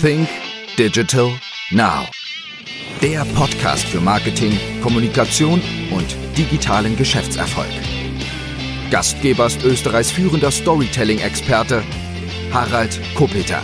Think Digital Now. Der Podcast für Marketing, Kommunikation und digitalen Geschäftserfolg. Gastgeber ist Österreichs führender Storytelling-Experte Harald Kopeter.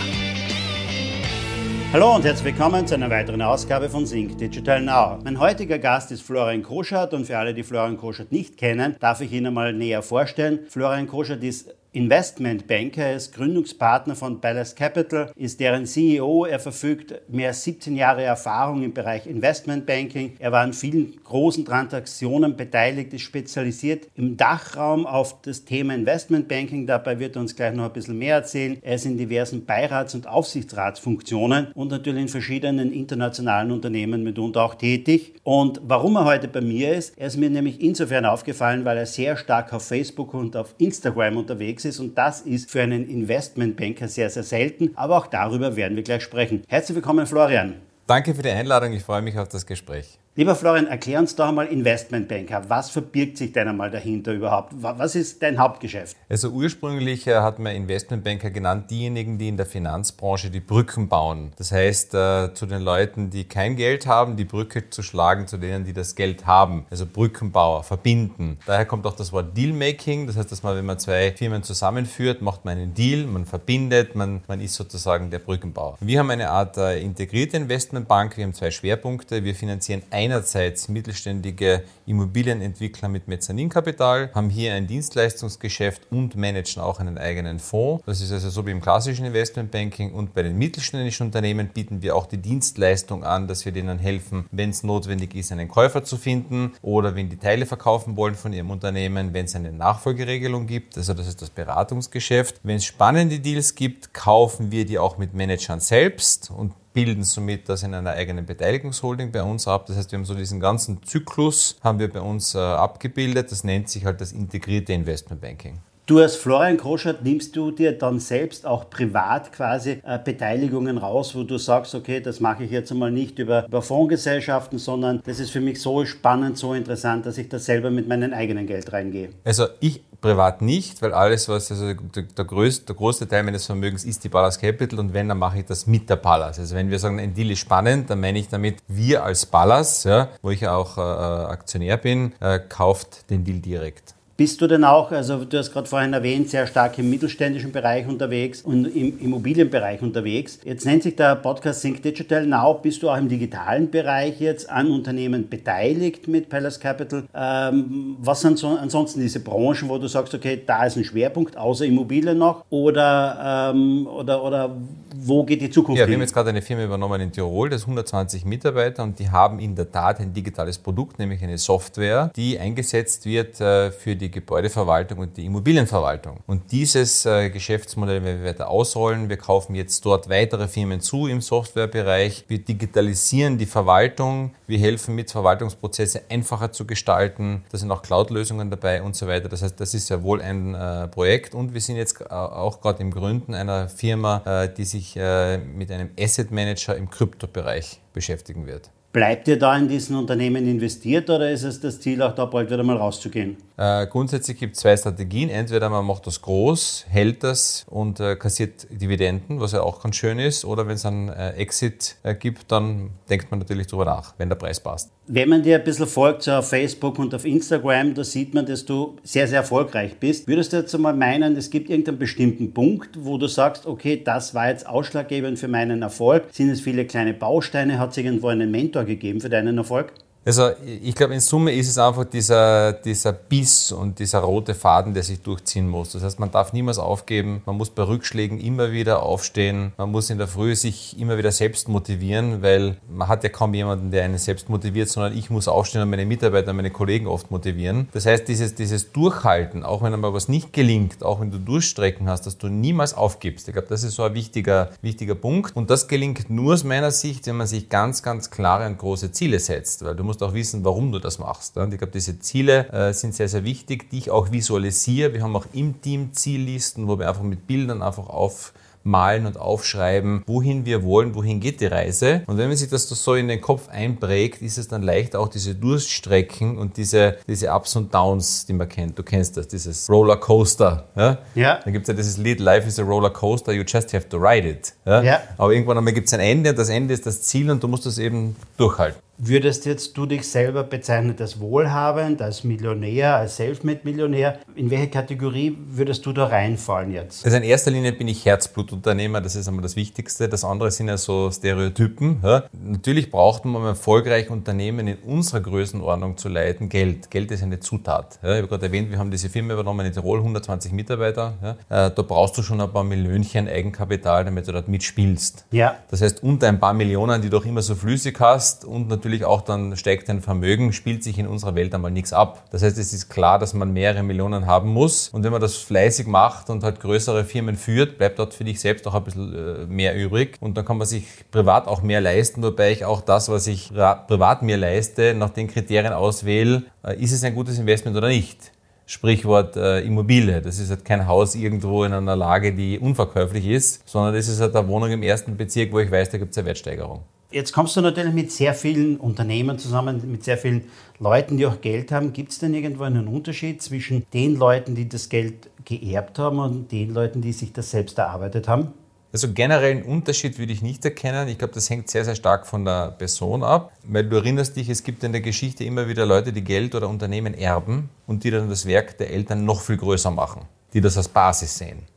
Hallo und herzlich willkommen zu einer weiteren Ausgabe von Sync Digital Now. Mein heutiger Gast ist Florian Koschert und für alle, die Florian Koschert nicht kennen, darf ich ihn einmal näher vorstellen. Florian Koschert ist Investmentbanker, er ist Gründungspartner von Palace Capital, ist deren CEO. Er verfügt mehr als 17 Jahre Erfahrung im Bereich Investmentbanking. Er war an vielen großen Transaktionen beteiligt, ist spezialisiert im Dachraum auf das Thema Investmentbanking. Dabei wird er uns gleich noch ein bisschen mehr erzählen. Er ist in diversen Beirats- und Aufsichtsratsfunktionen und natürlich in verschiedenen internationalen Unternehmen mitunter auch tätig. Und warum er heute bei mir ist, er ist mir nämlich insofern aufgefallen, weil er sehr stark auf Facebook und auf Instagram unterwegs ist und das ist für einen Investmentbanker sehr, sehr selten. Aber auch darüber werden wir gleich sprechen. Herzlich willkommen, Florian. Danke für die Einladung, ich freue mich auf das Gespräch. Lieber Florian, erklär uns doch einmal Investmentbanker. Was verbirgt sich denn einmal dahinter überhaupt? Was ist dein Hauptgeschäft? Also ursprünglich äh, hat man Investmentbanker genannt diejenigen, die in der Finanzbranche die Brücken bauen. Das heißt, äh, zu den Leuten, die kein Geld haben, die Brücke zu schlagen zu denen, die das Geld haben. Also Brückenbauer, verbinden. Daher kommt auch das Wort Dealmaking. Das heißt, dass man, wenn man zwei Firmen zusammenführt, macht man einen Deal, man verbindet, man, man ist sozusagen der Brückenbauer. Wir haben eine Art äh, integrierte Investmentbank. Wir haben zwei Schwerpunkte. Wir finanzieren einerseits mittelständige Immobilienentwickler mit Mezzaninkapital, haben hier ein Dienstleistungsgeschäft und managen auch einen eigenen Fonds. Das ist also so wie im klassischen Investmentbanking und bei den mittelständischen Unternehmen bieten wir auch die Dienstleistung an, dass wir denen helfen, wenn es notwendig ist, einen Käufer zu finden oder wenn die Teile verkaufen wollen von ihrem Unternehmen, wenn es eine Nachfolgeregelung gibt, also das ist das Beratungsgeschäft. Wenn es spannende Deals gibt, kaufen wir die auch mit Managern selbst und bilden somit das in einer eigenen Beteiligungsholding bei uns ab. Das heißt, wir haben so diesen ganzen Zyklus haben wir bei uns äh, abgebildet. Das nennt sich halt das integrierte Investmentbanking. Du als Florian Kroschert nimmst du dir dann selbst auch privat quasi äh, Beteiligungen raus, wo du sagst, okay, das mache ich jetzt einmal nicht über, über Fondsgesellschaften, sondern das ist für mich so spannend, so interessant, dass ich da selber mit meinem eigenen Geld reingehe. Also ich privat nicht, weil alles, was also der, der, größte, der größte Teil meines Vermögens ist die Palace Capital und wenn, dann mache ich das mit der Palace. Also wenn wir sagen, ein Deal ist spannend, dann meine ich damit, wir als Palace, ja, wo ich auch äh, Aktionär bin, äh, kauft den Deal direkt. Bist du denn auch, also du hast gerade vorhin erwähnt, sehr stark im mittelständischen Bereich unterwegs und im Immobilienbereich unterwegs. Jetzt nennt sich der Podcast Think Digital Now. Bist du auch im digitalen Bereich jetzt an Unternehmen beteiligt mit Palace Capital? Ähm, was sind so ansonsten diese Branchen, wo du sagst, okay, da ist ein Schwerpunkt, außer Immobilien noch? Oder, ähm, oder, oder wo geht die Zukunft ja, hin? Wir haben jetzt gerade eine Firma übernommen in Tirol, das 120 Mitarbeiter und die haben in der Tat ein digitales Produkt, nämlich eine Software, die eingesetzt wird äh, für die Gebäudeverwaltung und die Immobilienverwaltung. Und dieses äh, Geschäftsmodell werden wir weiter ausrollen. Wir kaufen jetzt dort weitere Firmen zu im Softwarebereich. Wir digitalisieren die Verwaltung. Wir helfen mit, Verwaltungsprozesse einfacher zu gestalten. Da sind auch Cloud-Lösungen dabei und so weiter. Das heißt, das ist ja wohl ein äh, Projekt und wir sind jetzt auch gerade im Gründen einer Firma, die sich äh, mit einem Asset Manager im Kryptobereich beschäftigen wird. Bleibt ihr da in diesen Unternehmen investiert oder ist es das Ziel, auch da bald wieder mal rauszugehen? Äh, grundsätzlich gibt es zwei Strategien. Entweder man macht das groß, hält das und äh, kassiert Dividenden, was ja auch ganz schön ist. Oder wenn es einen äh, Exit äh, gibt, dann denkt man natürlich darüber nach, wenn der Preis passt. Wenn man dir ein bisschen folgt, so auf Facebook und auf Instagram, da sieht man, dass du sehr, sehr erfolgreich bist. Würdest du jetzt einmal meinen, es gibt irgendeinen bestimmten Punkt, wo du sagst, okay, das war jetzt ausschlaggebend für meinen Erfolg? Sind es viele kleine Bausteine? Hat es irgendwo einen Mentor gegeben für deinen Erfolg? Also ich glaube, in Summe ist es einfach dieser, dieser Biss und dieser rote Faden, der sich durchziehen muss. Das heißt, man darf niemals aufgeben, man muss bei Rückschlägen immer wieder aufstehen, man muss in der Früh sich immer wieder selbst motivieren, weil man hat ja kaum jemanden, der einen selbst motiviert, sondern ich muss aufstehen und meine Mitarbeiter, meine Kollegen oft motivieren. Das heißt, dieses, dieses Durchhalten, auch wenn einmal was nicht gelingt, auch wenn du Durchstrecken hast, dass du niemals aufgibst. Ich glaube, das ist so ein wichtiger, wichtiger Punkt. Und das gelingt nur aus meiner Sicht, wenn man sich ganz, ganz klare und große Ziele setzt, weil du musst auch wissen, warum du das machst. Und ich glaube, diese Ziele äh, sind sehr, sehr wichtig, die ich auch visualisiere. Wir haben auch im Team Ziellisten, wo wir einfach mit Bildern einfach auf malen und aufschreiben, wohin wir wollen, wohin geht die Reise. Und wenn man sich das so in den Kopf einprägt, ist es dann leicht auch diese Durststrecken und diese, diese Ups und Downs, die man kennt. Du kennst das, dieses Rollercoaster. Ja? ja. Dann gibt es ja dieses Lied Life is a Rollercoaster, you just have to ride it. Ja? ja. Aber irgendwann einmal gibt es ein Ende und das Ende ist das Ziel und du musst das eben durchhalten. Würdest jetzt du dich selber bezeichnen als wohlhabend, als Millionär, als Selfmade-Millionär? In welche Kategorie würdest du da reinfallen jetzt? Also in erster Linie bin ich Herzblutunternehmer, das ist einmal das Wichtigste. Das andere sind ja so Stereotypen. Ja. Natürlich braucht man, um erfolgreich Unternehmen in unserer Größenordnung zu leiten, Geld. Geld ist eine Zutat. Ja. Ich habe gerade erwähnt, wir haben diese Firma übernommen in Tirol, 120 Mitarbeiter. Ja. Äh, da brauchst du schon ein paar Millionchen Eigenkapital, damit du dort mitspielst. Ja. Das heißt, unter ein paar Millionen, die du auch immer so flüssig hast und natürlich natürlich auch dann steigt dein Vermögen, spielt sich in unserer Welt einmal nichts ab. Das heißt, es ist klar, dass man mehrere Millionen haben muss. Und wenn man das fleißig macht und halt größere Firmen führt, bleibt dort für dich selbst auch ein bisschen äh, mehr übrig. Und dann kann man sich privat auch mehr leisten, wobei ich auch das, was ich privat mir leiste, nach den Kriterien auswähle, äh, ist es ein gutes Investment oder nicht. Sprichwort äh, Immobilie. Das ist halt kein Haus irgendwo in einer Lage, die unverkäuflich ist, sondern das ist halt eine Wohnung im ersten Bezirk, wo ich weiß, da gibt es eine Wertsteigerung. Jetzt kommst du natürlich mit sehr vielen Unternehmen zusammen, mit sehr vielen Leuten, die auch Geld haben. Gibt es denn irgendwo einen Unterschied zwischen den Leuten, die das Geld geerbt haben und den Leuten, die sich das selbst erarbeitet haben? Also generell einen Unterschied würde ich nicht erkennen. Ich glaube, das hängt sehr, sehr stark von der Person ab. Weil du erinnerst dich, es gibt in der Geschichte immer wieder Leute, die Geld oder Unternehmen erben und die dann das Werk der Eltern noch viel größer machen, die das als Basis sehen.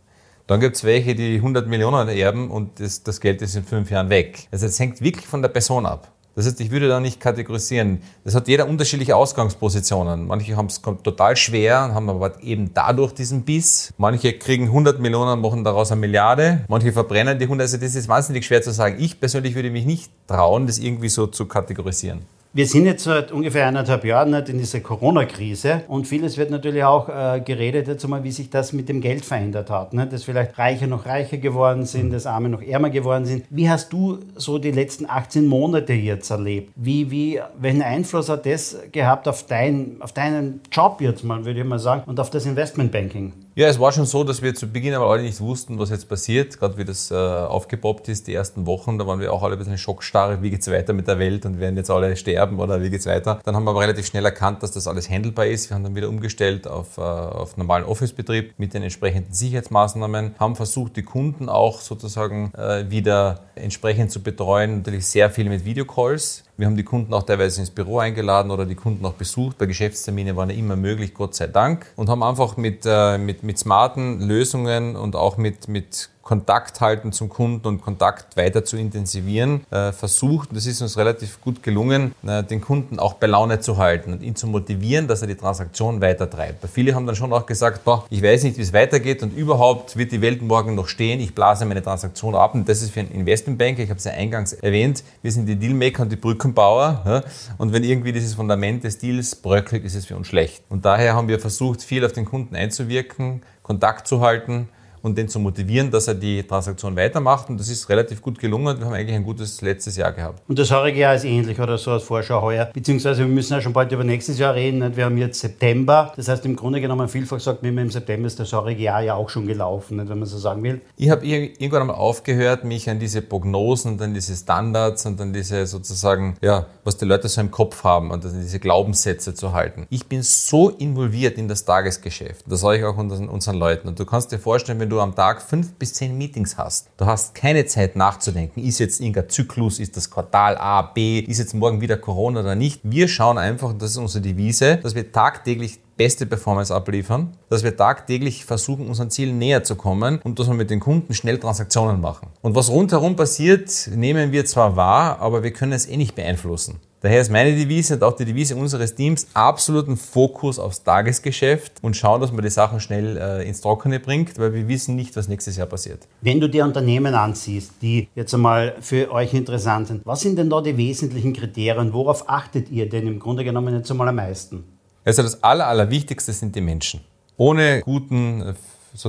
Dann gibt es welche, die 100 Millionen erben und das, das Geld ist in fünf Jahren weg. Also es hängt wirklich von der Person ab. Das heißt, ich würde da nicht kategorisieren. Das hat jeder unterschiedliche Ausgangspositionen. Manche haben es total schwer und haben aber eben dadurch diesen Biss. Manche kriegen 100 Millionen, machen daraus eine Milliarde. Manche verbrennen die 100. Also das ist wahnsinnig schwer zu sagen. Ich persönlich würde mich nicht trauen, das irgendwie so zu kategorisieren. Wir sind jetzt seit ungefähr eineinhalb Jahren nicht in dieser Corona-Krise und vieles wird natürlich auch äh, geredet, jetzt mal, wie sich das mit dem Geld verändert hat. Ne? Dass vielleicht Reiche noch reicher geworden sind, dass Arme noch ärmer geworden sind. Wie hast du so die letzten 18 Monate jetzt erlebt? Wie, wie, welchen Einfluss hat das gehabt auf, dein, auf deinen Job jetzt mal, würde ich mal sagen, und auf das Investmentbanking? Ja, es war schon so, dass wir zu Beginn aber alle nicht wussten, was jetzt passiert. Gerade wie das äh, aufgepoppt ist, die ersten Wochen, da waren wir auch alle ein bisschen schockstarre, wie geht's weiter mit der Welt und werden jetzt alle sterben oder wie geht's weiter. Dann haben wir aber relativ schnell erkannt, dass das alles handelbar ist. Wir haben dann wieder umgestellt auf, äh, auf normalen Office-Betrieb mit den entsprechenden Sicherheitsmaßnahmen, haben versucht, die Kunden auch sozusagen äh, wieder entsprechend zu betreuen. Natürlich sehr viel mit Videocalls. Wir haben die Kunden auch teilweise ins Büro eingeladen oder die Kunden auch besucht. Bei Geschäftsterminen waren ja immer möglich, Gott sei Dank. Und haben einfach mit, äh, mit, mit smarten Lösungen und auch mit, mit Kontakt halten zum Kunden und Kontakt weiter zu intensivieren, äh, versucht, und das ist uns relativ gut gelungen, äh, den Kunden auch bei Laune zu halten und ihn zu motivieren, dass er die Transaktion weiter treibt. viele haben dann schon auch gesagt, boah, ich weiß nicht, wie es weitergeht und überhaupt wird die Welt morgen noch stehen, ich blase meine Transaktion ab und das ist für einen Investmentbanker, ich habe es ja eingangs erwähnt, wir sind die Dealmaker und die Brückenbauer ja? und wenn irgendwie dieses Fundament des Deals bröckelt, ist es für uns schlecht. Und daher haben wir versucht, viel auf den Kunden einzuwirken, Kontakt zu halten, und den zu motivieren, dass er die Transaktion weitermacht. Und das ist relativ gut gelungen. Wir haben eigentlich ein gutes letztes Jahr gehabt. Und das heurige Jahr ist ähnlich oder so als Vorschau heuer. Beziehungsweise wir müssen ja schon bald über nächstes Jahr reden. Wir haben jetzt September. Das heißt, im Grunde genommen, vielfach sagt man im September ist das heurige Jahr ja auch schon gelaufen, wenn man so sagen will. Ich habe irgendwann einmal aufgehört, mich an diese Prognosen und an diese Standards und an diese sozusagen, ja, was die Leute so im Kopf haben und an diese Glaubenssätze zu halten. Ich bin so involviert in das Tagesgeschäft. Das sage ich auch unseren, unseren Leuten. Und du kannst dir vorstellen, wenn du du am Tag fünf bis zehn Meetings hast, du hast keine Zeit nachzudenken, ist jetzt irgendein Zyklus, ist das Quartal A, B, ist jetzt morgen wieder Corona oder nicht. Wir schauen einfach, das ist unsere Devise, dass wir tagtäglich beste Performance abliefern, dass wir tagtäglich versuchen, unseren Zielen näher zu kommen und dass wir mit den Kunden schnell Transaktionen machen. Und was rundherum passiert, nehmen wir zwar wahr, aber wir können es eh nicht beeinflussen. Daher ist meine Devise und auch die Devise unseres Teams absoluten Fokus aufs Tagesgeschäft und schauen, dass man die Sachen schnell äh, ins Trockene bringt, weil wir wissen nicht, was nächstes Jahr passiert. Wenn du dir Unternehmen ansiehst, die jetzt einmal für euch interessant sind, was sind denn da die wesentlichen Kriterien? Worauf achtet ihr denn im Grunde genommen jetzt einmal am meisten? Also das Aller, Allerwichtigste sind die Menschen. Ohne guten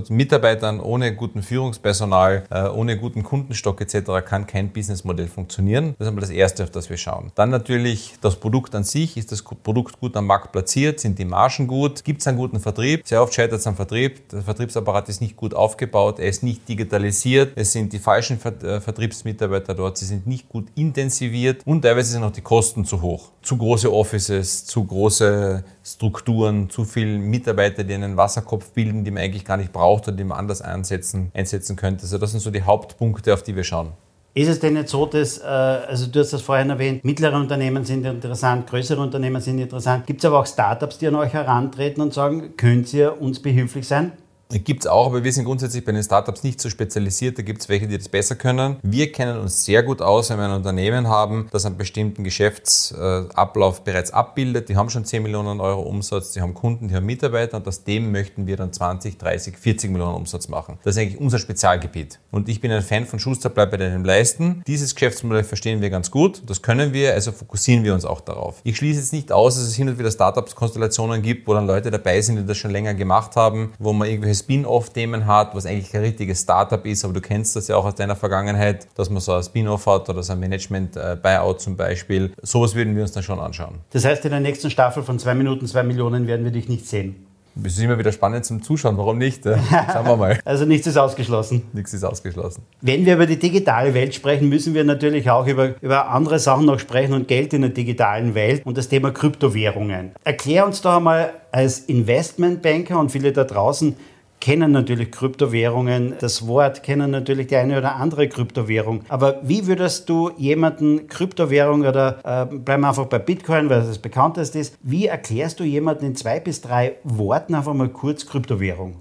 Mitarbeitern, ohne guten Führungspersonal, äh, ohne guten Kundenstock etc. kann kein Businessmodell funktionieren. Das ist einmal das Erste, auf das wir schauen. Dann natürlich das Produkt an sich. Ist das Produkt gut am Markt platziert? Sind die Margen gut? Gibt es einen guten Vertrieb? Sehr oft scheitert es am Vertrieb. Der Vertriebsapparat ist nicht gut aufgebaut. Er ist nicht digitalisiert. Es sind die falschen äh, Vertriebsmitarbeiter dort. Sie sind nicht gut intensiviert. Und teilweise sind auch die Kosten zu hoch. Zu große Offices, zu große Strukturen, zu viele Mitarbeiter, die einen Wasserkopf bilden, die man eigentlich gar nicht braucht und die man anders einsetzen, einsetzen könnte. Also das sind so die Hauptpunkte, auf die wir schauen. Ist es denn nicht so, dass, äh, also du hast das vorhin erwähnt, mittlere Unternehmen sind interessant, größere Unternehmen sind interessant. Gibt es aber auch Startups, die an euch herantreten und sagen, könnt ihr uns behilflich sein? Gibt es auch, aber wir sind grundsätzlich bei den Startups nicht so spezialisiert. Da gibt es welche, die das besser können. Wir kennen uns sehr gut aus, wenn wir ein Unternehmen haben, das einen bestimmten Geschäftsablauf bereits abbildet. Die haben schon 10 Millionen Euro Umsatz, die haben Kunden, die haben Mitarbeiter und aus dem möchten wir dann 20, 30, 40 Millionen Umsatz machen. Das ist eigentlich unser Spezialgebiet. Und ich bin ein Fan von Schuster, bleib bei deinem Leisten. Dieses Geschäftsmodell verstehen wir ganz gut. Das können wir, also fokussieren wir uns auch darauf. Ich schließe jetzt nicht aus, dass es hin und wieder Startups-Konstellationen gibt, wo dann Leute dabei sind, die das schon länger gemacht haben, wo man irgendwelche Spin-off-Themen hat, was eigentlich kein richtiges Startup ist, aber du kennst das ja auch aus deiner Vergangenheit, dass man so ein Spin-off hat oder so ein Management-Buyout zum Beispiel. Sowas würden wir uns dann schon anschauen. Das heißt, in der nächsten Staffel von zwei Minuten, zwei Millionen werden wir dich nicht sehen. Das ist immer wieder spannend zum Zuschauen. Warum nicht? Schauen wir mal. also nichts ist ausgeschlossen. Nichts ist ausgeschlossen. Wenn wir über die digitale Welt sprechen, müssen wir natürlich auch über, über andere Sachen noch sprechen und Geld in der digitalen Welt und das Thema Kryptowährungen. Erklär uns doch einmal als Investmentbanker und viele da draußen, kennen natürlich Kryptowährungen, das Wort, kennen natürlich die eine oder andere Kryptowährung. Aber wie würdest du jemanden Kryptowährung oder äh, bleiben wir einfach bei Bitcoin, weil das das bekannteste ist, wie erklärst du jemanden in zwei bis drei Worten einfach mal kurz Kryptowährung?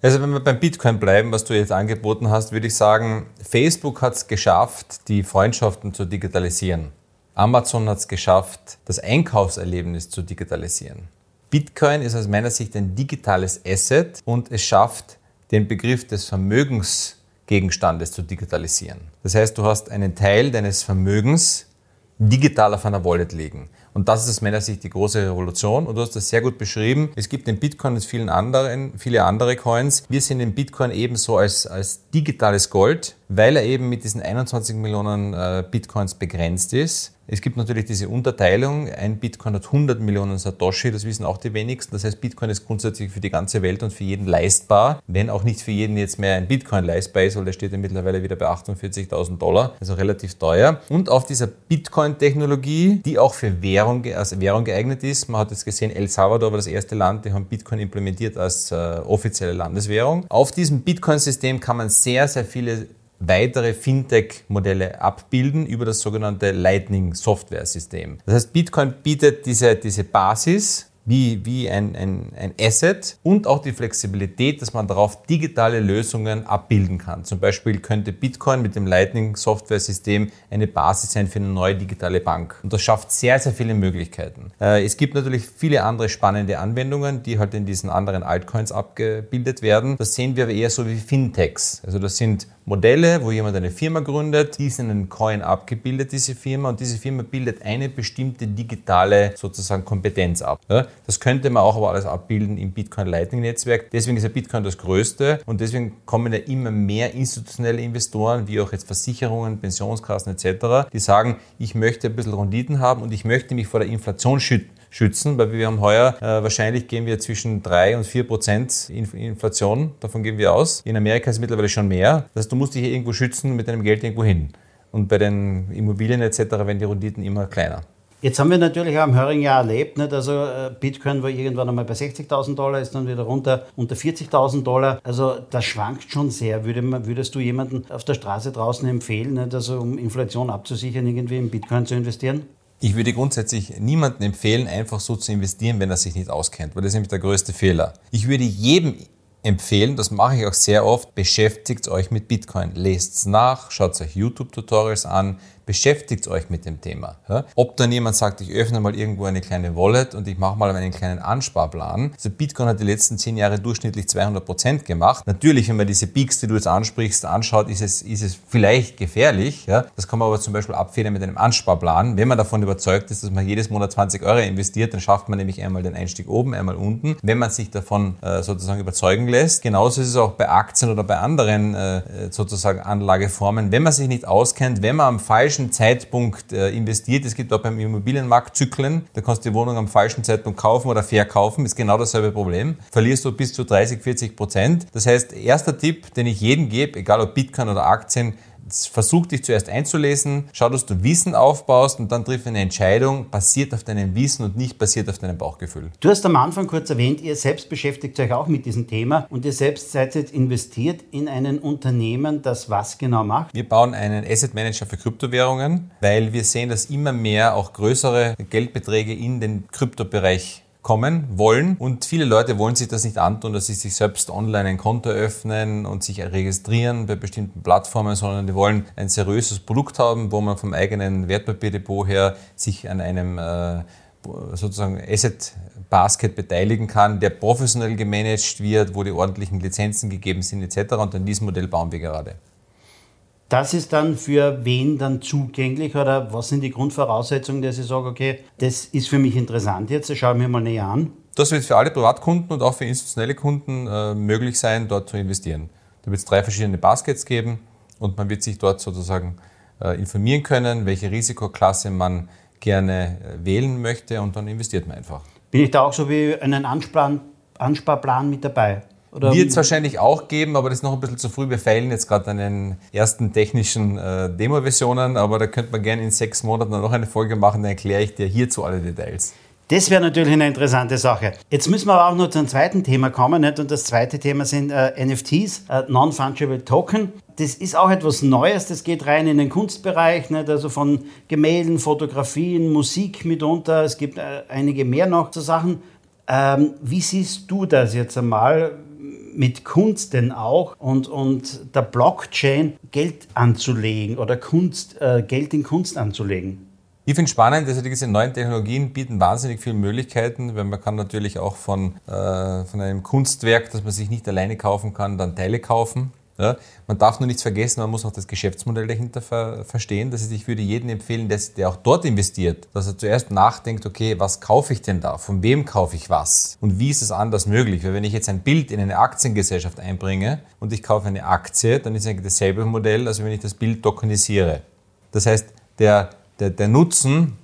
Also wenn wir beim Bitcoin bleiben, was du jetzt angeboten hast, würde ich sagen, Facebook hat es geschafft, die Freundschaften zu digitalisieren. Amazon hat es geschafft, das Einkaufserlebnis zu digitalisieren. Bitcoin ist aus meiner Sicht ein digitales Asset und es schafft, den Begriff des Vermögensgegenstandes zu digitalisieren. Das heißt, du hast einen Teil deines Vermögens digital auf einer Wallet liegen. Und das ist aus meiner Sicht die große Revolution. Und du hast das sehr gut beschrieben. Es gibt den Bitcoin und vielen anderen, viele andere Coins. Wir sehen den Bitcoin ebenso als, als digitales Gold, weil er eben mit diesen 21 Millionen äh, Bitcoins begrenzt ist. Es gibt natürlich diese Unterteilung. Ein Bitcoin hat 100 Millionen Satoshi, das wissen auch die wenigsten. Das heißt, Bitcoin ist grundsätzlich für die ganze Welt und für jeden leistbar, wenn auch nicht für jeden jetzt mehr ein Bitcoin leistbar ist, weil der steht ja mittlerweile wieder bei 48.000 Dollar, also relativ teuer. Und auf dieser Bitcoin-Technologie, die auch für Währung, als Währung geeignet ist, man hat jetzt gesehen, El Salvador war das erste Land, die haben Bitcoin implementiert als äh, offizielle Landeswährung. Auf diesem Bitcoin-System kann man sehr, sehr viele weitere Fintech-Modelle abbilden über das sogenannte Lightning-Software-System. Das heißt, Bitcoin bietet diese, diese Basis, wie, wie ein, ein, ein Asset und auch die Flexibilität, dass man darauf digitale Lösungen abbilden kann. Zum Beispiel könnte Bitcoin mit dem Lightning-Software-System eine Basis sein für eine neue digitale Bank. Und das schafft sehr, sehr viele Möglichkeiten. Äh, es gibt natürlich viele andere spannende Anwendungen, die halt in diesen anderen Altcoins abgebildet werden. Das sehen wir aber eher so wie Fintechs. Also das sind Modelle, wo jemand eine Firma gründet, die ist in einem Coin abgebildet, diese Firma, und diese Firma bildet eine bestimmte digitale sozusagen Kompetenz ab. Das könnte man auch aber alles abbilden im Bitcoin Lightning Netzwerk. Deswegen ist ja Bitcoin das größte und deswegen kommen ja immer mehr institutionelle Investoren, wie auch jetzt Versicherungen, Pensionskassen etc., die sagen, ich möchte ein bisschen Renditen haben und ich möchte mich vor der Inflation schützen schützen, weil wir haben heuer, äh, wahrscheinlich gehen wir zwischen 3 und 4 Prozent Inflation, davon gehen wir aus. In Amerika ist es mittlerweile schon mehr. Das heißt, du musst dich irgendwo schützen mit deinem Geld irgendwo hin. Und bei den Immobilien etc. werden die Renditen immer kleiner. Jetzt haben wir natürlich auch im Hörigen Jahr erlebt, nicht? also äh, Bitcoin war irgendwann einmal bei 60.000 Dollar, ist dann wieder runter unter 40.000 Dollar. Also das schwankt schon sehr. Würde man, würdest du jemanden auf der Straße draußen empfehlen, nicht? also um Inflation abzusichern, irgendwie in Bitcoin zu investieren? Ich würde grundsätzlich niemandem empfehlen, einfach so zu investieren, wenn er sich nicht auskennt, weil das ist nämlich der größte Fehler. Ich würde jedem empfehlen, das mache ich auch sehr oft, beschäftigt euch mit Bitcoin. Lest nach, schaut euch YouTube-Tutorials an, beschäftigt euch mit dem Thema. Ja? Ob dann jemand sagt, ich öffne mal irgendwo eine kleine Wallet und ich mache mal einen kleinen Ansparplan. Also Bitcoin hat die letzten zehn Jahre durchschnittlich 200 Prozent gemacht. Natürlich, wenn man diese Peaks, die du jetzt ansprichst, anschaut, ist es, ist es vielleicht gefährlich. Ja? Das kann man aber zum Beispiel abfedern mit einem Ansparplan. Wenn man davon überzeugt ist, dass man jedes Monat 20 Euro investiert, dann schafft man nämlich einmal den Einstieg oben, einmal unten. Wenn man sich davon äh, sozusagen überzeugen lässt. Genauso ist es auch bei Aktien oder bei anderen äh, sozusagen Anlageformen. Wenn man sich nicht auskennt, wenn man am falschen Zeitpunkt äh, investiert, es gibt auch beim Immobilienmarkt Zyklen, da kannst du die Wohnung am falschen Zeitpunkt kaufen oder verkaufen, ist genau dasselbe Problem. Verlierst du bis zu 30, 40 Prozent. Das heißt, erster Tipp, den ich jedem gebe, egal ob Bitcoin oder Aktien, versuch dich zuerst einzulesen, schau, dass du Wissen aufbaust und dann triff eine Entscheidung, basiert auf deinem Wissen und nicht basiert auf deinem Bauchgefühl. Du hast am Anfang kurz erwähnt, ihr selbst beschäftigt euch auch mit diesem Thema und ihr selbst seid jetzt investiert in ein Unternehmen, das was genau macht? Wir bauen einen Asset Manager für Kryptowährungen, weil wir sehen, dass immer mehr auch größere Geldbeträge in den Kryptobereich kommen wollen. Und viele Leute wollen sich das nicht antun, dass sie sich selbst online ein Konto öffnen und sich registrieren bei bestimmten Plattformen, sondern die wollen ein seriöses Produkt haben, wo man vom eigenen Wertpapierdepot her sich an einem äh, sozusagen Asset Basket beteiligen kann, der professionell gemanagt wird, wo die ordentlichen Lizenzen gegeben sind etc. Und an diesem Modell bauen wir gerade. Das ist dann für wen dann zugänglich oder was sind die Grundvoraussetzungen, dass ich sage, okay, das ist für mich interessant jetzt, das schaue ich mir mal näher an? Das wird für alle Privatkunden und auch für institutionelle Kunden äh, möglich sein, dort zu investieren. Da wird es drei verschiedene Baskets geben und man wird sich dort sozusagen äh, informieren können, welche Risikoklasse man gerne äh, wählen möchte und dann investiert man einfach. Bin ich da auch so wie einen Ansparplan mit dabei? Wird es wahrscheinlich auch geben, aber das ist noch ein bisschen zu früh. Wir feilen jetzt gerade an den ersten technischen äh, Demo-Versionen, aber da könnte man gerne in sechs Monaten noch eine Folge machen, dann erkläre ich dir hierzu alle Details. Das wäre natürlich eine interessante Sache. Jetzt müssen wir aber auch noch zum zweiten Thema kommen. Nicht? Und das zweite Thema sind äh, NFTs, äh, Non-Fungible Token. Das ist auch etwas Neues, das geht rein in den Kunstbereich, nicht? also von Gemälden, Fotografien, Musik mitunter. Es gibt äh, einige mehr noch zu Sachen. Ähm, wie siehst du das jetzt einmal? Mit Kunst denn auch und, und der Blockchain Geld anzulegen oder Kunst, äh, Geld in Kunst anzulegen? Ich finde es spannend, also diese neuen Technologien bieten wahnsinnig viele Möglichkeiten, weil man kann natürlich auch von, äh, von einem Kunstwerk, das man sich nicht alleine kaufen kann, dann Teile kaufen. Ja, man darf nur nichts vergessen, man muss auch das Geschäftsmodell dahinter ver verstehen. Das heißt, ich würde jedem empfehlen, dass der auch dort investiert, dass er zuerst nachdenkt, okay, was kaufe ich denn da? Von wem kaufe ich was? Und wie ist es anders möglich? Weil wenn ich jetzt ein Bild in eine Aktiengesellschaft einbringe und ich kaufe eine Aktie, dann ist eigentlich dasselbe Modell, als wenn ich das Bild tokenisiere. Das heißt, der, der, der Nutzen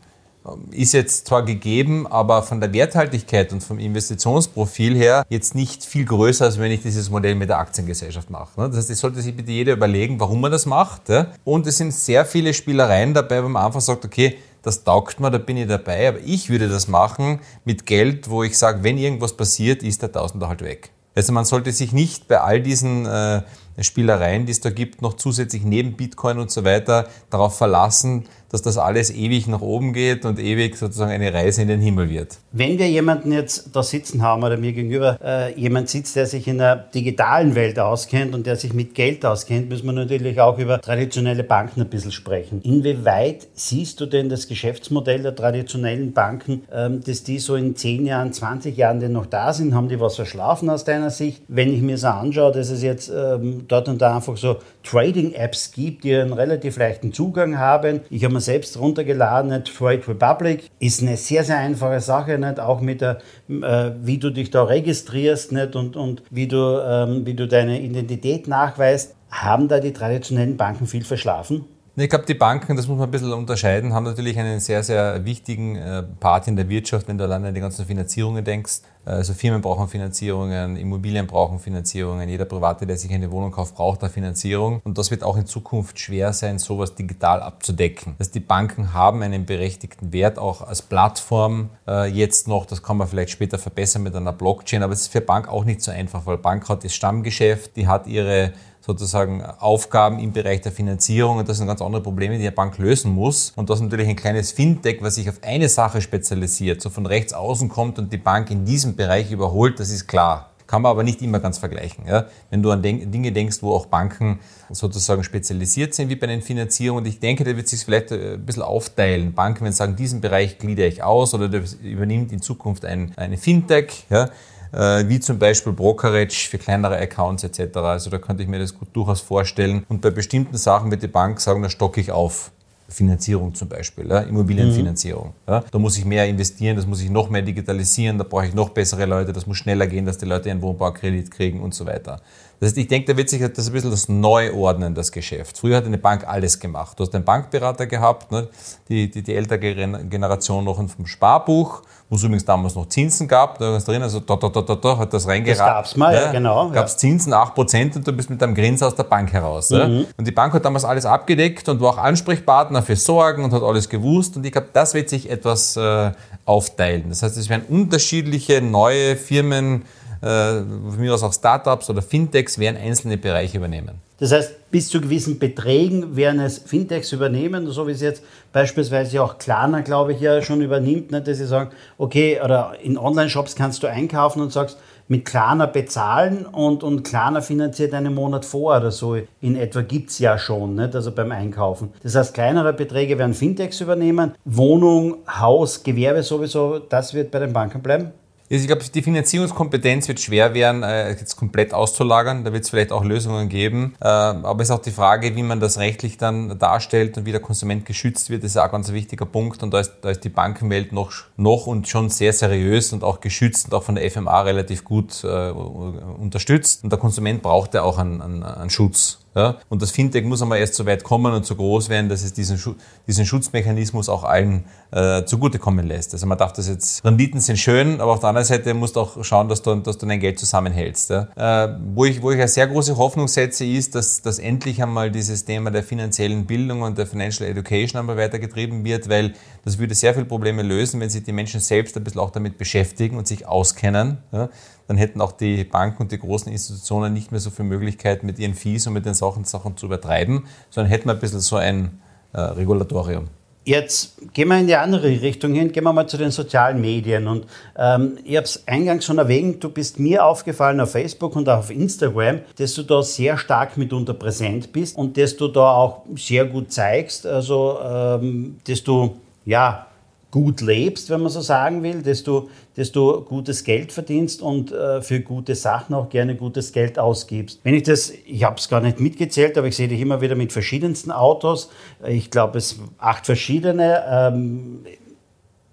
ist jetzt zwar gegeben, aber von der Werthaltigkeit und vom Investitionsprofil her jetzt nicht viel größer, als wenn ich dieses Modell mit der Aktiengesellschaft mache. Ne? Das heißt, es sollte sich bitte jeder überlegen, warum man das macht. Und es sind sehr viele Spielereien dabei, wo man einfach sagt, okay, das taugt mir, da bin ich dabei, aber ich würde das machen mit Geld, wo ich sage, wenn irgendwas passiert, ist der Tausender halt weg. Also man sollte sich nicht bei all diesen äh, Spielereien, die es da gibt, noch zusätzlich neben Bitcoin und so weiter darauf verlassen, dass das alles ewig nach oben geht und ewig sozusagen eine Reise in den Himmel wird. Wenn wir jemanden jetzt da sitzen haben oder mir gegenüber äh, jemand sitzt, der sich in der digitalen Welt auskennt und der sich mit Geld auskennt, müssen wir natürlich auch über traditionelle Banken ein bisschen sprechen. Inwieweit siehst du denn das Geschäftsmodell der traditionellen Banken, ähm, dass die so in 10 Jahren, 20 Jahren denn noch da sind? Haben die was verschlafen aus deiner Sicht? Wenn ich mir so anschaue, dass es jetzt ähm, dort und da einfach so Trading-Apps gibt, die einen relativ leichten Zugang haben. Ich habe mir selbst runtergeladen, Trade Republic, ist eine sehr, sehr einfache Sache, nicht? auch mit der, äh, wie du dich da registrierst nicht? Und, und wie, du, ähm, wie du deine Identität nachweist. Haben da die traditionellen Banken viel verschlafen? Ich glaube, die Banken, das muss man ein bisschen unterscheiden, haben natürlich einen sehr, sehr wichtigen äh, Part in der Wirtschaft, wenn du alleine an die ganzen Finanzierungen denkst. Also Firmen brauchen Finanzierungen, Immobilien brauchen Finanzierungen, jeder Private, der sich eine Wohnung kauft, braucht da Finanzierung. Und das wird auch in Zukunft schwer sein, sowas digital abzudecken. Das die Banken haben einen berechtigten Wert auch als Plattform äh, jetzt noch. Das kann man vielleicht später verbessern mit einer Blockchain, aber es ist für Bank auch nicht so einfach, weil Bank hat das Stammgeschäft, die hat ihre sozusagen Aufgaben im Bereich der Finanzierung und das sind ganz andere Probleme, die eine Bank lösen muss. Und das ist natürlich ein kleines Fintech, was sich auf eine Sache spezialisiert, so von rechts außen kommt und die Bank in diesem Bereich überholt, das ist klar. Kann man aber nicht immer ganz vergleichen. Ja? Wenn du an Dinge denkst, wo auch Banken sozusagen spezialisiert sind, wie bei den Finanzierungen, und ich denke, da wird sich vielleicht äh, ein bisschen aufteilen. Banken werden sagen, diesen Bereich gliedere ich aus oder das übernimmt in Zukunft ein, eine Fintech. Ja? Äh, wie zum Beispiel Brokerage für kleinere Accounts etc. Also da könnte ich mir das gut durchaus vorstellen. Und bei bestimmten Sachen wird die Bank sagen, da stocke ich auf. Finanzierung zum Beispiel, ja, Immobilienfinanzierung. Mhm. Ja. Da muss ich mehr investieren, das muss ich noch mehr digitalisieren, da brauche ich noch bessere Leute, das muss schneller gehen, dass die Leute einen Wohnbaukredit kriegen und so weiter. Das heißt, ich denke, da wird sich das ein bisschen das Neuordnen, das Geschäft. Früher hat eine Bank alles gemacht. Du hast einen Bankberater gehabt, ne? die, die, die ältere Generation noch vom Sparbuch, wo es übrigens damals noch Zinsen gab. Da du drin, also da, da, da, da, da hat das reingeraten. Das gab's mal, ja, ja genau. Gab's ja. Zinsen, 8% und du bist mit deinem Grins aus der Bank heraus. Mhm. Und die Bank hat damals alles abgedeckt und war auch Ansprechpartner für Sorgen und hat alles gewusst. Und ich glaube, das wird sich etwas äh, aufteilen. Das heißt, es werden unterschiedliche neue Firmen, von mir aus auch Startups oder Fintechs werden einzelne Bereiche übernehmen. Das heißt, bis zu gewissen Beträgen werden es Fintechs übernehmen, so wie es jetzt beispielsweise auch Klarna, glaube ich, ja schon übernimmt, ne, dass sie sagen, okay, oder in Online-Shops kannst du einkaufen und sagst, mit Klarna bezahlen und, und Klarna finanziert einen Monat vor oder so. In etwa gibt es ja schon, nicht? also beim Einkaufen. Das heißt, kleinere Beträge werden Fintechs übernehmen. Wohnung, Haus, Gewerbe sowieso, das wird bei den Banken bleiben? Ich glaube, die Finanzierungskompetenz wird schwer werden, äh, jetzt komplett auszulagern. Da wird es vielleicht auch Lösungen geben. Äh, aber es ist auch die Frage, wie man das rechtlich dann darstellt und wie der Konsument geschützt wird. Das ist auch ein ganz wichtiger Punkt. Und da ist, da ist die Bankenwelt noch, noch und schon sehr seriös und auch geschützt und auch von der FMA relativ gut äh, unterstützt. Und der Konsument braucht ja auch einen, einen, einen Schutz. Ja? Und das Fintech muss einmal erst so weit kommen und so groß werden, dass es diesen, diesen Schutzmechanismus auch allen äh, zugutekommen lässt. Also man darf das jetzt, Renditen sind schön, aber auf der anderen Seite musst du auch schauen, dass du, dass du dein Geld zusammenhältst. Ja? Äh, wo, ich, wo ich eine sehr große Hoffnung setze, ist, dass, dass endlich einmal dieses Thema der finanziellen Bildung und der Financial Education einmal weitergetrieben wird, weil das würde sehr viele Probleme lösen, wenn sich die Menschen selbst ein bisschen auch damit beschäftigen und sich auskennen. Ja? Dann hätten auch die Banken und die großen Institutionen nicht mehr so viel Möglichkeit, mit ihren Fees und mit den Sachen, Sachen zu übertreiben, sondern hätten wir ein bisschen so ein äh, Regulatorium. Jetzt gehen wir in die andere Richtung hin, gehen wir mal zu den sozialen Medien. Und ähm, ich habe es eingangs schon erwähnt, du bist mir aufgefallen auf Facebook und auch auf Instagram, dass du da sehr stark mitunter präsent bist und dass du da auch sehr gut zeigst, also ähm, dass du ja gut lebst, wenn man so sagen will, dass du gutes Geld verdienst und äh, für gute Sachen auch gerne gutes Geld ausgibst. Wenn ich das, ich habe es gar nicht mitgezählt, aber ich sehe dich immer wieder mit verschiedensten Autos. Ich glaube, es acht verschiedene. Ähm,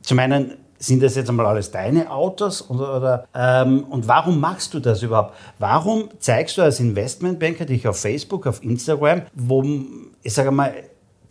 zum einen sind das jetzt einmal alles deine Autos oder, oder ähm, und warum machst du das überhaupt? Warum zeigst du als Investmentbanker dich auf Facebook, auf Instagram, wo ich sage mal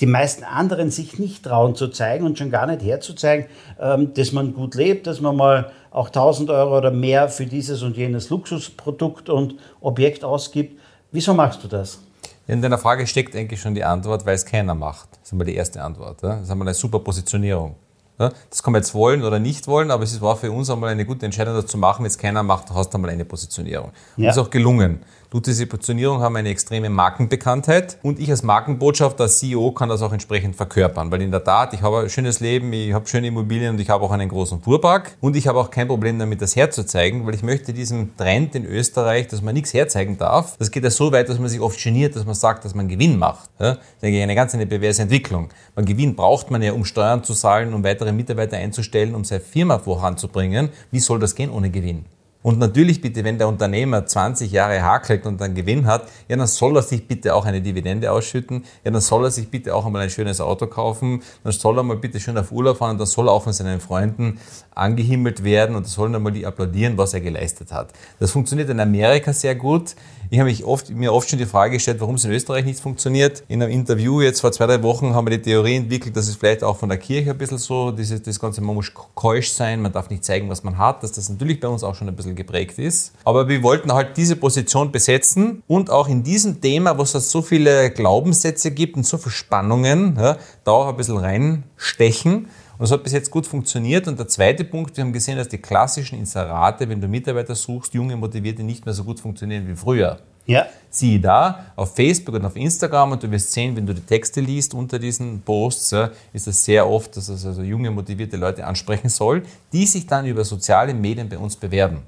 die meisten anderen sich nicht trauen zu zeigen und schon gar nicht herzuzeigen, ähm, dass man gut lebt, dass man mal auch 1000 Euro oder mehr für dieses und jenes Luxusprodukt und Objekt ausgibt. Wieso machst du das? In deiner Frage steckt eigentlich schon die Antwort, weil es keiner macht. Das ist einmal die erste Antwort. Das ist einmal eine super Positionierung. Das kann man jetzt wollen oder nicht wollen, aber es war für uns einmal eine gute Entscheidung, das zu machen. Wenn es keiner macht, hast du einmal eine Positionierung. Ja. Und ist auch gelungen. Durch diese Positionierung haben eine extreme Markenbekanntheit und ich als Markenbotschafter, als CEO kann das auch entsprechend verkörpern, weil in der Tat, ich habe ein schönes Leben, ich habe schöne Immobilien und ich habe auch einen großen Fuhrpark und ich habe auch kein Problem damit, das herzuzeigen, weil ich möchte diesen Trend in Österreich, dass man nichts herzeigen darf, das geht ja so weit, dass man sich oft geniert, dass man sagt, dass man Gewinn macht. Ja? Das ist eine ganz eine perverse Entwicklung. Man Gewinn braucht man ja, um Steuern zu zahlen, um weitere Mitarbeiter einzustellen, um seine Firma voranzubringen. Wie soll das gehen ohne Gewinn? Und natürlich bitte, wenn der Unternehmer 20 Jahre hakelt und dann Gewinn hat, ja, dann soll er sich bitte auch eine Dividende ausschütten, ja, dann soll er sich bitte auch einmal ein schönes Auto kaufen, dann soll er mal bitte schön auf Urlaub fahren dann soll er auch von seinen Freunden angehimmelt werden und sollen einmal die applaudieren, was er geleistet hat. Das funktioniert in Amerika sehr gut. Ich habe mich oft, mir oft schon die Frage gestellt, warum es in Österreich nicht funktioniert. In einem Interview jetzt vor zwei, drei Wochen haben wir die Theorie entwickelt, dass es vielleicht auch von der Kirche ein bisschen so, dieses, das Ganze, man muss keusch sein, man darf nicht zeigen, was man hat, dass das natürlich bei uns auch schon ein bisschen geprägt ist. Aber wir wollten halt diese Position besetzen und auch in diesem Thema, wo es so viele Glaubenssätze gibt und so viele Spannungen, ja, da auch ein bisschen reinstechen. Und das hat bis jetzt gut funktioniert. Und der zweite Punkt, wir haben gesehen, dass die klassischen Inserate, wenn du Mitarbeiter suchst, junge Motivierte, nicht mehr so gut funktionieren wie früher. Ja. Siehe da, auf Facebook und auf Instagram und du wirst sehen, wenn du die Texte liest unter diesen Posts, ist es sehr oft, dass es also junge, motivierte Leute ansprechen soll, die sich dann über soziale Medien bei uns bewerben.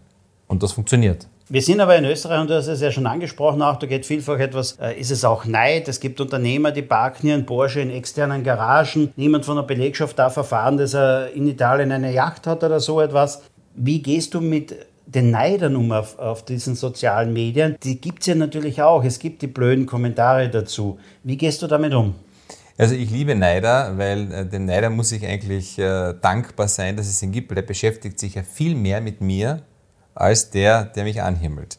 Und das funktioniert. Wir sind aber in Österreich, und du hast es ja schon angesprochen, auch da geht vielfach etwas, äh, ist es auch Neid. Es gibt Unternehmer, die parken ihren Porsche in externen Garagen. Niemand von der Belegschaft darf erfahren, dass er in Italien eine Yacht hat oder so etwas. Wie gehst du mit den Neidern um auf, auf diesen sozialen Medien? Die gibt es ja natürlich auch. Es gibt die blöden Kommentare dazu. Wie gehst du damit um? Also ich liebe Neider, weil äh, dem Neider muss ich eigentlich äh, dankbar sein, dass es ihn gibt, weil der beschäftigt sich ja viel mehr mit mir als der, der mich anhimmelt.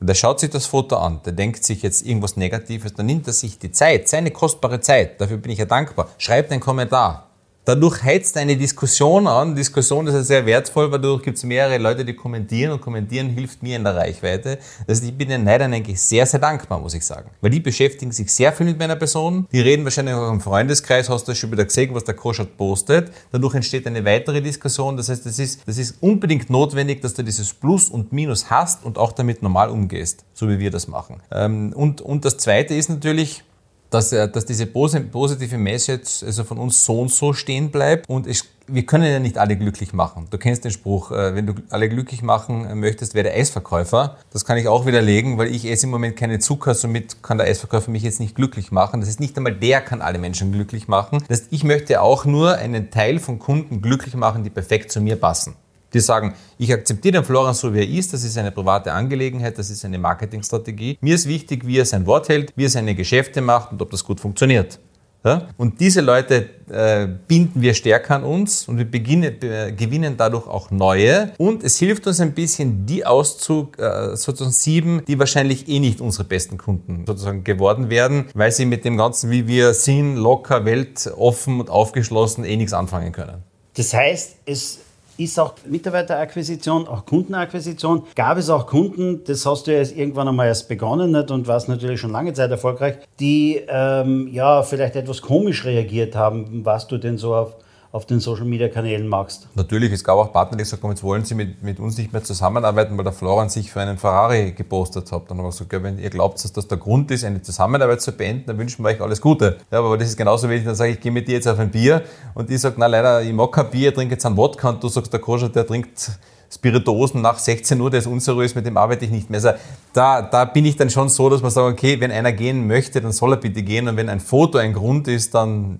Und der schaut sich das Foto an, der denkt sich jetzt irgendwas Negatives, dann nimmt er sich die Zeit, seine kostbare Zeit, dafür bin ich ja dankbar, schreibt einen Kommentar. Dadurch heizt eine Diskussion an. Diskussion ist ja sehr wertvoll, weil dadurch gibt es mehrere Leute, die kommentieren und kommentieren hilft mir in der Reichweite. Das heißt, ich bin den Neidern eigentlich sehr, sehr dankbar, muss ich sagen. Weil die beschäftigen sich sehr viel mit meiner Person. Die reden wahrscheinlich auch im Freundeskreis, hast du schon wieder gesehen, was der Koschat postet. Dadurch entsteht eine weitere Diskussion. Das heißt, das ist, das ist unbedingt notwendig, dass du dieses Plus und Minus hast und auch damit normal umgehst, so wie wir das machen. Ähm, und, und das Zweite ist natürlich, dass, äh, dass diese positive Message also von uns so und so stehen bleibt. Und es, wir können ja nicht alle glücklich machen. Du kennst den Spruch, äh, wenn du alle glücklich machen möchtest, werde Eisverkäufer. Das kann ich auch widerlegen, weil ich esse im Moment keine Zucker, somit kann der Eisverkäufer mich jetzt nicht glücklich machen. Das heißt, nicht einmal der kann alle Menschen glücklich machen. Das heißt, ich möchte auch nur einen Teil von Kunden glücklich machen, die perfekt zu mir passen die sagen, ich akzeptiere den Florian so, wie er ist, das ist eine private Angelegenheit, das ist eine Marketingstrategie. Mir ist wichtig, wie er sein Wort hält, wie er seine Geschäfte macht und ob das gut funktioniert. Ja? Und diese Leute äh, binden wir stärker an uns und wir beginnen, äh, gewinnen dadurch auch neue. Und es hilft uns ein bisschen, die Auszug äh, sozusagen sieben, die wahrscheinlich eh nicht unsere besten Kunden sozusagen geworden werden, weil sie mit dem Ganzen, wie wir sind, locker, weltoffen und aufgeschlossen, eh nichts anfangen können. Das heißt, es ist auch Mitarbeiterakquisition, auch Kundenakquisition. Gab es auch Kunden, das hast du ja irgendwann einmal erst begonnen nicht, und warst natürlich schon lange Zeit erfolgreich, die ähm, ja vielleicht etwas komisch reagiert haben, was du denn so auf auf den Social Media Kanälen machst. Natürlich, es gab auch Partner, die gesagt haben, jetzt wollen sie mit, mit uns nicht mehr zusammenarbeiten, weil der Florian sich für einen Ferrari gepostet hat. Dann haben wir gesagt, wenn ihr glaubt, dass das der Grund ist, eine Zusammenarbeit zu beenden, dann wünschen wir euch alles Gute. Ja, aber das ist genauso, ich dann sage, ich gehe mit dir jetzt auf ein Bier und ich sage, na leider, ich mag kein Bier, ich trinke jetzt einen Wodka und du sagst, der Koscher, der trinkt Spiritosen nach 16 Uhr, der ist unseriös, mit dem arbeite ich nicht mehr. Also da, da bin ich dann schon so, dass man sagt, okay, wenn einer gehen möchte, dann soll er bitte gehen und wenn ein Foto ein Grund ist, dann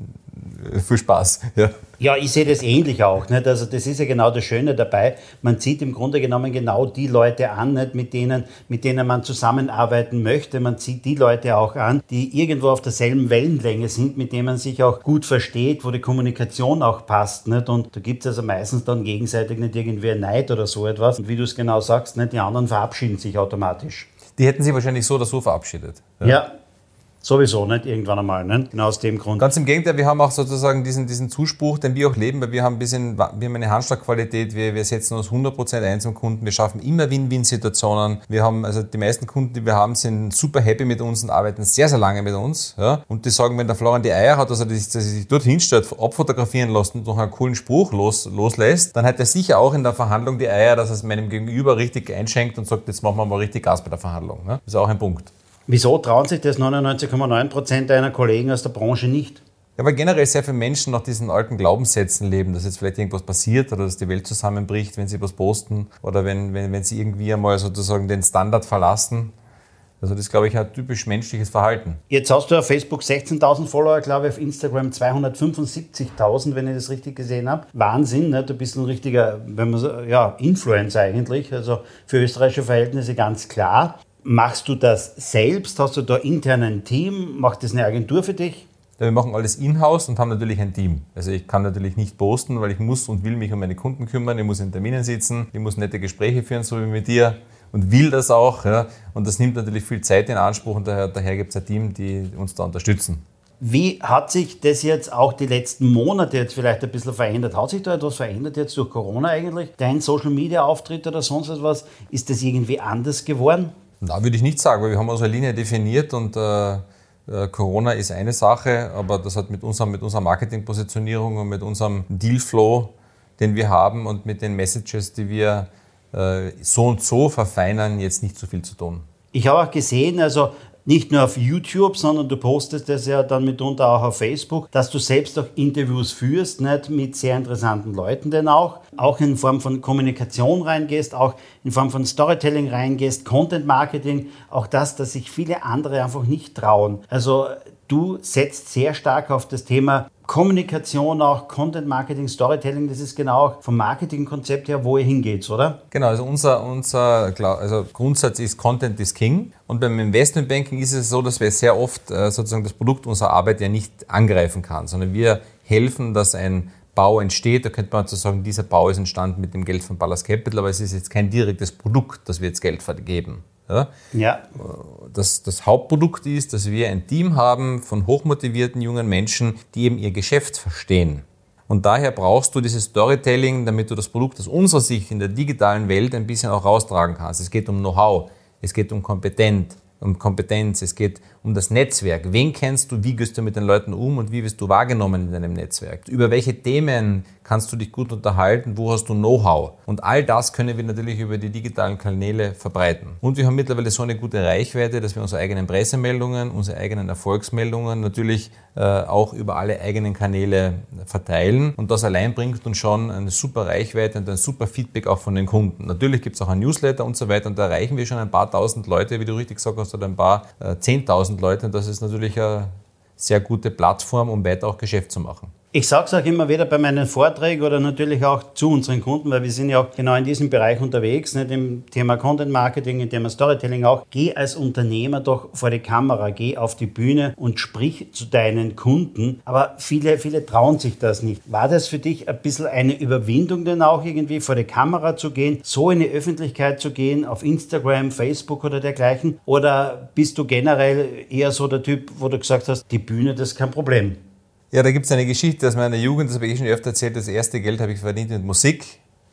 viel Spaß. Ja. ja, ich sehe das ähnlich auch. Nicht? Also das ist ja genau das Schöne dabei. Man zieht im Grunde genommen genau die Leute an, nicht? Mit, denen, mit denen man zusammenarbeiten möchte. Man zieht die Leute auch an, die irgendwo auf derselben Wellenlänge sind, mit denen man sich auch gut versteht, wo die Kommunikation auch passt. Nicht? Und da gibt es also meistens dann gegenseitig nicht irgendwie Neid oder so etwas. Und wie du es genau sagst, nicht? die anderen verabschieden sich automatisch. Die hätten sich wahrscheinlich so oder so verabschiedet. ja, ja Sowieso nicht irgendwann einmal, ne? genau aus dem Grund. Ganz im Gegenteil, wir haben auch sozusagen diesen, diesen Zuspruch, den wir auch leben, weil wir haben ein bisschen, wir haben eine Handschlagqualität, wir, wir setzen uns 100% ein zum Kunden, wir schaffen immer Win-Win-Situationen. Wir haben, also die meisten Kunden, die wir haben, sind super happy mit uns und arbeiten sehr, sehr lange mit uns. Ja? Und die sagen, wenn der Florian die Eier hat, also dass er sich dort hinstellt, abfotografieren lässt und noch einen coolen Spruch los, loslässt, dann hat er sicher auch in der Verhandlung die Eier, dass er es meinem Gegenüber richtig einschenkt und sagt, jetzt machen wir mal richtig Gas bei der Verhandlung. Ne? Das ist auch ein Punkt. Wieso trauen sich das 99,9 Prozent deiner Kollegen aus der Branche nicht? Ja, weil generell sehr viele Menschen nach diesen alten Glaubenssätzen leben, dass jetzt vielleicht irgendwas passiert oder dass die Welt zusammenbricht, wenn sie was posten oder wenn, wenn, wenn sie irgendwie einmal sozusagen den Standard verlassen. Also das ist, glaube ich, ein typisch menschliches Verhalten. Jetzt hast du auf Facebook 16.000 Follower, glaube ich, auf Instagram 275.000, wenn ich das richtig gesehen habe. Wahnsinn, ne? du bist ein richtiger, wenn man so, ja, Influencer eigentlich, also für österreichische Verhältnisse ganz klar. Machst du das selbst? Hast du da intern ein Team? Macht das eine Agentur für dich? Ja, wir machen alles in-house und haben natürlich ein Team. Also ich kann natürlich nicht posten, weil ich muss und will mich um meine Kunden kümmern. Ich muss in Terminen sitzen, ich muss nette Gespräche führen, so wie mit dir und will das auch. Ja. Und das nimmt natürlich viel Zeit in Anspruch und daher, daher gibt es ein Team, die uns da unterstützen. Wie hat sich das jetzt auch die letzten Monate jetzt vielleicht ein bisschen verändert? Hat sich da etwas verändert jetzt durch Corona eigentlich? Dein Social Media Auftritt oder sonst etwas? Ist das irgendwie anders geworden? Na, würde ich nicht sagen, weil wir haben unsere Linie definiert und äh, äh, Corona ist eine Sache, aber das hat mit, unserem, mit unserer Marketingpositionierung und mit unserem Dealflow, den wir haben und mit den Messages, die wir äh, so und so verfeinern, jetzt nicht so viel zu tun. Ich habe auch gesehen, also nicht nur auf YouTube, sondern du postest das ja dann mitunter auch auf Facebook, dass du selbst auch Interviews führst, nicht mit sehr interessanten Leuten denn auch, auch in Form von Kommunikation reingehst, auch in Form von Storytelling reingehst, Content Marketing, auch das, dass sich viele andere einfach nicht trauen. Also du setzt sehr stark auf das Thema Kommunikation, auch Content Marketing, Storytelling, das ist genau vom Marketingkonzept her, wo ihr hingeht, oder? Genau, also unser, unser also Grundsatz ist Content is King. Und beim Investmentbanking ist es so, dass wir sehr oft äh, sozusagen das Produkt unserer Arbeit ja nicht angreifen kann, sondern wir helfen, dass ein Bau entsteht. Da könnte man also sagen, dieser Bau ist entstanden mit dem Geld von Palace Capital, aber es ist jetzt kein direktes Produkt, das wir jetzt Geld vergeben. Ja? ja. Das, das Hauptprodukt ist, dass wir ein Team haben von hochmotivierten jungen Menschen, die eben ihr Geschäft verstehen. Und daher brauchst du dieses Storytelling, damit du das Produkt aus unserer Sicht in der digitalen Welt ein bisschen auch raustragen kannst. Es geht um Know-how, es geht um Kompetenz, um Kompetenz, es geht um das Netzwerk. Wen kennst du, wie gehst du mit den Leuten um und wie wirst du wahrgenommen in deinem Netzwerk? Über welche Themen kannst du dich gut unterhalten, wo hast du Know-how? Und all das können wir natürlich über die digitalen Kanäle verbreiten. Und wir haben mittlerweile so eine gute Reichweite, dass wir unsere eigenen Pressemeldungen, unsere eigenen Erfolgsmeldungen natürlich äh, auch über alle eigenen Kanäle verteilen. Und das allein bringt uns schon eine super Reichweite und ein super Feedback auch von den Kunden. Natürlich gibt es auch ein Newsletter und so weiter und da erreichen wir schon ein paar tausend Leute, wie du richtig gesagt hast, oder ein paar äh, zehntausend Leute. Und das ist natürlich eine sehr gute Plattform, um weiter auch Geschäft zu machen. Ich sage es auch immer wieder bei meinen Vorträgen oder natürlich auch zu unseren Kunden, weil wir sind ja auch genau in diesem Bereich unterwegs, nicht im Thema Content Marketing, im Thema Storytelling auch. Geh als Unternehmer doch vor die Kamera, geh auf die Bühne und sprich zu deinen Kunden. Aber viele, viele trauen sich das nicht. War das für dich ein bisschen eine Überwindung denn auch irgendwie vor die Kamera zu gehen, so in die Öffentlichkeit zu gehen, auf Instagram, Facebook oder dergleichen? Oder bist du generell eher so der Typ, wo du gesagt hast, die Bühne, das ist kein Problem? Ja, da gibt es eine Geschichte aus meiner Jugend, das habe ich eh schon öfter erzählt. Das erste Geld habe ich verdient mit Musik.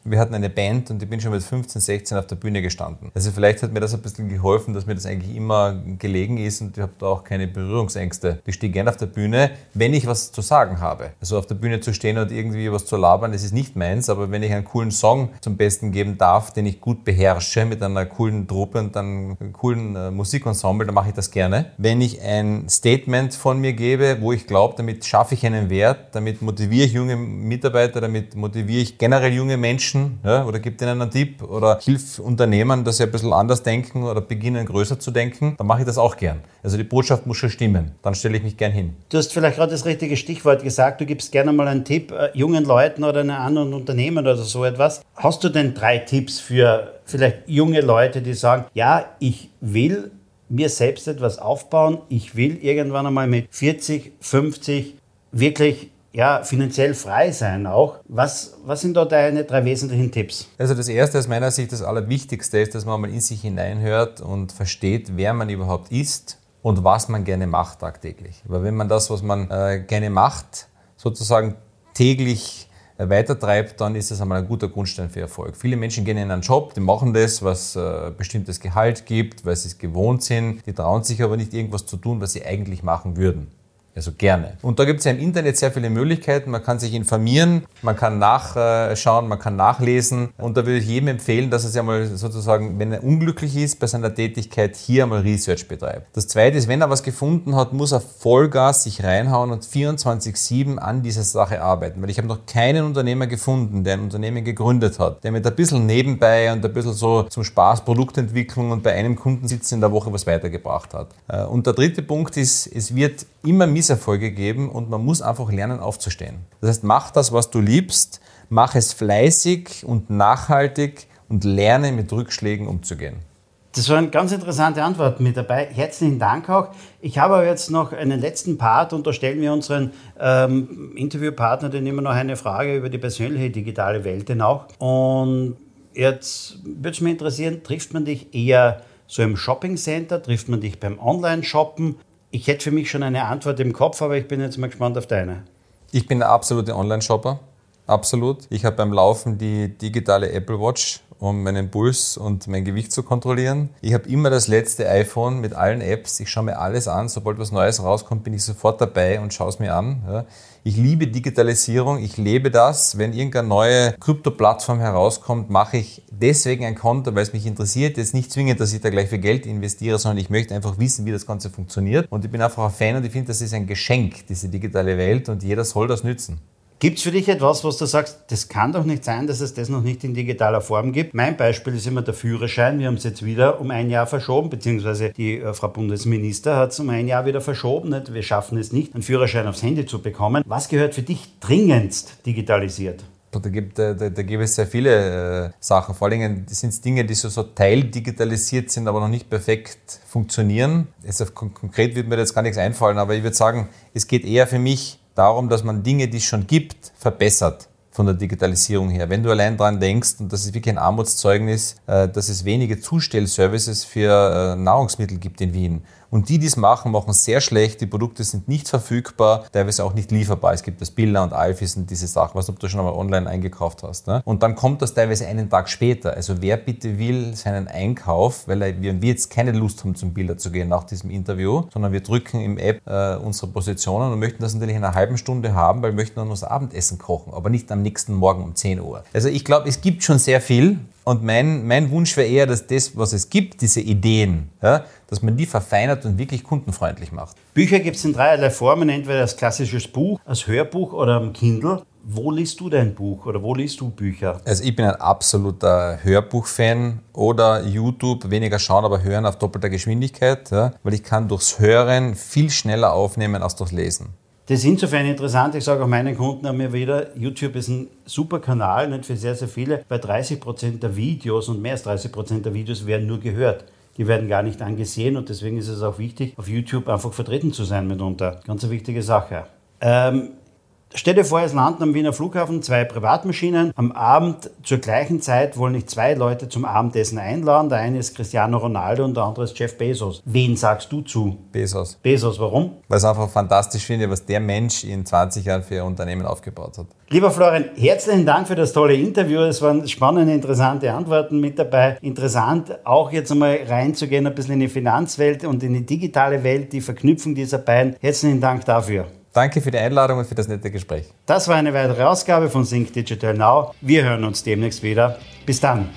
Wir hatten eine Band und ich bin schon mit 15, 16 auf der Bühne gestanden. Also vielleicht hat mir das ein bisschen geholfen, dass mir das eigentlich immer gelegen ist und ich habe da auch keine Berührungsängste. Ich stehe gerne auf der Bühne, wenn ich was zu sagen habe. Also auf der Bühne zu stehen und irgendwie was zu labern, das ist nicht meins, aber wenn ich einen coolen Song zum Besten geben darf, den ich gut beherrsche mit einer coolen Truppe und einem coolen äh, Musikensemble, dann mache ich das gerne. Wenn ich ein Statement von mir gebe, wo ich glaube, damit schaffe ich einen Wert, damit motiviere ich junge Mitarbeiter, damit motiviere ich generell junge Menschen, Menschen ja, oder gibt ihnen einen Tipp oder hilf Unternehmern, dass sie ein bisschen anders denken oder beginnen größer zu denken, dann mache ich das auch gern. Also die Botschaft muss schon stimmen. Dann stelle ich mich gern hin. Du hast vielleicht gerade das richtige Stichwort gesagt. Du gibst gerne mal einen Tipp äh, jungen Leuten oder einem anderen Unternehmen oder so etwas. Hast du denn drei Tipps für vielleicht junge Leute, die sagen, ja, ich will mir selbst etwas aufbauen. Ich will irgendwann einmal mit 40, 50 wirklich ja, finanziell frei sein auch. Was, was sind da deine drei wesentlichen Tipps? Also das Erste aus meiner Sicht, das Allerwichtigste ist, dass man mal in sich hineinhört und versteht, wer man überhaupt ist und was man gerne macht tagtäglich. Weil wenn man das, was man äh, gerne macht, sozusagen täglich äh, weitertreibt, dann ist das einmal ein guter Grundstein für Erfolg. Viele Menschen gehen in einen Job, die machen das, was äh, bestimmtes Gehalt gibt, weil sie es gewohnt sind, die trauen sich aber nicht irgendwas zu tun, was sie eigentlich machen würden. Also gerne. Und da gibt es ja im Internet sehr viele Möglichkeiten. Man kann sich informieren, man kann nachschauen, man kann nachlesen. Und da würde ich jedem empfehlen, dass er sich einmal sozusagen, wenn er unglücklich ist bei seiner Tätigkeit, hier einmal Research betreibt. Das zweite ist, wenn er was gefunden hat, muss er Vollgas sich reinhauen und 24-7 an dieser Sache arbeiten. Weil ich habe noch keinen Unternehmer gefunden, der ein Unternehmen gegründet hat, der mit ein bisschen nebenbei und ein bisschen so zum Spaß Produktentwicklung und bei einem Kunden sitzen in der Woche was weitergebracht hat. Äh, und der dritte Punkt ist, es wird immer Misserfolge geben und man muss einfach lernen aufzustehen. Das heißt, mach das, was du liebst, mach es fleißig und nachhaltig und lerne mit Rückschlägen umzugehen. Das war eine ganz interessante Antwort mit dabei. Herzlichen Dank auch. Ich habe aber jetzt noch einen letzten Part und da stellen wir unseren ähm, Interviewpartner dann immer noch eine Frage über die persönliche digitale Welt auch. Und jetzt würde es mich interessieren, trifft man dich eher so im Shopping-Center, trifft man dich beim Online-Shoppen? Ich hätte für mich schon eine Antwort im Kopf, aber ich bin jetzt mal gespannt auf deine. Ich bin der absolute Online-Shopper. Absolut. Ich habe beim Laufen die digitale Apple Watch, um meinen Puls und mein Gewicht zu kontrollieren. Ich habe immer das letzte iPhone mit allen Apps. Ich schaue mir alles an. Sobald was Neues rauskommt, bin ich sofort dabei und schaue es mir an. Ich liebe Digitalisierung, ich lebe das. Wenn irgendeine neue Krypto-Plattform herauskommt, mache ich deswegen ein Konto, weil es mich interessiert. Jetzt nicht zwingend, dass ich da gleich viel Geld investiere, sondern ich möchte einfach wissen, wie das Ganze funktioniert. Und ich bin einfach ein Fan und ich finde, das ist ein Geschenk, diese digitale Welt und jeder soll das nützen. Gibt es für dich etwas, was du sagst, das kann doch nicht sein, dass es das noch nicht in digitaler Form gibt? Mein Beispiel ist immer der Führerschein. Wir haben es jetzt wieder um ein Jahr verschoben, beziehungsweise die äh, Frau Bundesminister hat es um ein Jahr wieder verschoben. Nicht? Wir schaffen es nicht, einen Führerschein aufs Handy zu bekommen. Was gehört für dich dringendst digitalisiert? Da gibt, da, da, da gibt es sehr viele äh, Sachen. Vor allem sind es Dinge, die so, so teildigitalisiert sind, aber noch nicht perfekt funktionieren. Also konkret wird mir jetzt gar nichts einfallen, aber ich würde sagen, es geht eher für mich darum, dass man Dinge, die es schon gibt, verbessert von der Digitalisierung her. Wenn du allein daran denkst, und das ist wirklich ein Armutszeugnis, äh, dass es wenige Zustellservices für äh, Nahrungsmittel gibt in Wien. Und die, die es machen, machen sehr schlecht. Die Produkte sind nicht verfügbar, teilweise auch nicht lieferbar. Es gibt das Billa und Alfis und diese Sachen, was du schon einmal online eingekauft hast. Ne? Und dann kommt das teilweise einen Tag später. Also wer bitte will seinen Einkauf, weil wir jetzt keine Lust haben, zum Bilder zu gehen nach diesem Interview, sondern wir drücken im App äh, unsere Positionen und möchten das natürlich in einer halben Stunde haben, weil wir möchten dann das Abendessen kochen, aber nicht am nächsten Morgen um 10 Uhr. Also ich glaube, es gibt schon sehr viel, und mein, mein Wunsch wäre eher, dass das, was es gibt, diese Ideen, ja, dass man die verfeinert und wirklich kundenfreundlich macht. Bücher gibt es in dreierlei Formen, entweder als klassisches Buch, als Hörbuch oder am Kindle. Wo liest du dein Buch oder wo liest du Bücher? Also ich bin ein absoluter Hörbuchfan oder YouTube, weniger schauen, aber hören auf doppelter Geschwindigkeit, ja, weil ich kann durchs Hören viel schneller aufnehmen als durchs Lesen. Das ist insofern interessant, ich sage auch meinen Kunden immer wieder, YouTube ist ein super Kanal, nicht für sehr, sehr viele, weil 30 Prozent der Videos und mehr als 30 Prozent der Videos werden nur gehört. Die werden gar nicht angesehen und deswegen ist es auch wichtig, auf YouTube einfach vertreten zu sein mitunter. Ganz eine wichtige Sache. Ähm, Stell dir vor, es landen am Wiener Flughafen zwei Privatmaschinen. Am Abend zur gleichen Zeit wollen nicht zwei Leute zum Abendessen einladen. Der eine ist Cristiano Ronaldo und der andere ist Jeff Bezos. Wen sagst du zu? Bezos. Bezos, warum? Weil ich es einfach fantastisch finde, was der Mensch in 20 Jahren für ihr Unternehmen aufgebaut hat. Lieber Florian, herzlichen Dank für das tolle Interview. Es waren spannende, interessante Antworten mit dabei. Interessant, auch jetzt einmal reinzugehen, ein bisschen in die Finanzwelt und in die digitale Welt, die Verknüpfung dieser beiden. Herzlichen Dank dafür. Danke für die Einladung und für das nette Gespräch. Das war eine weitere Ausgabe von Sync Digital Now. Wir hören uns demnächst wieder. Bis dann.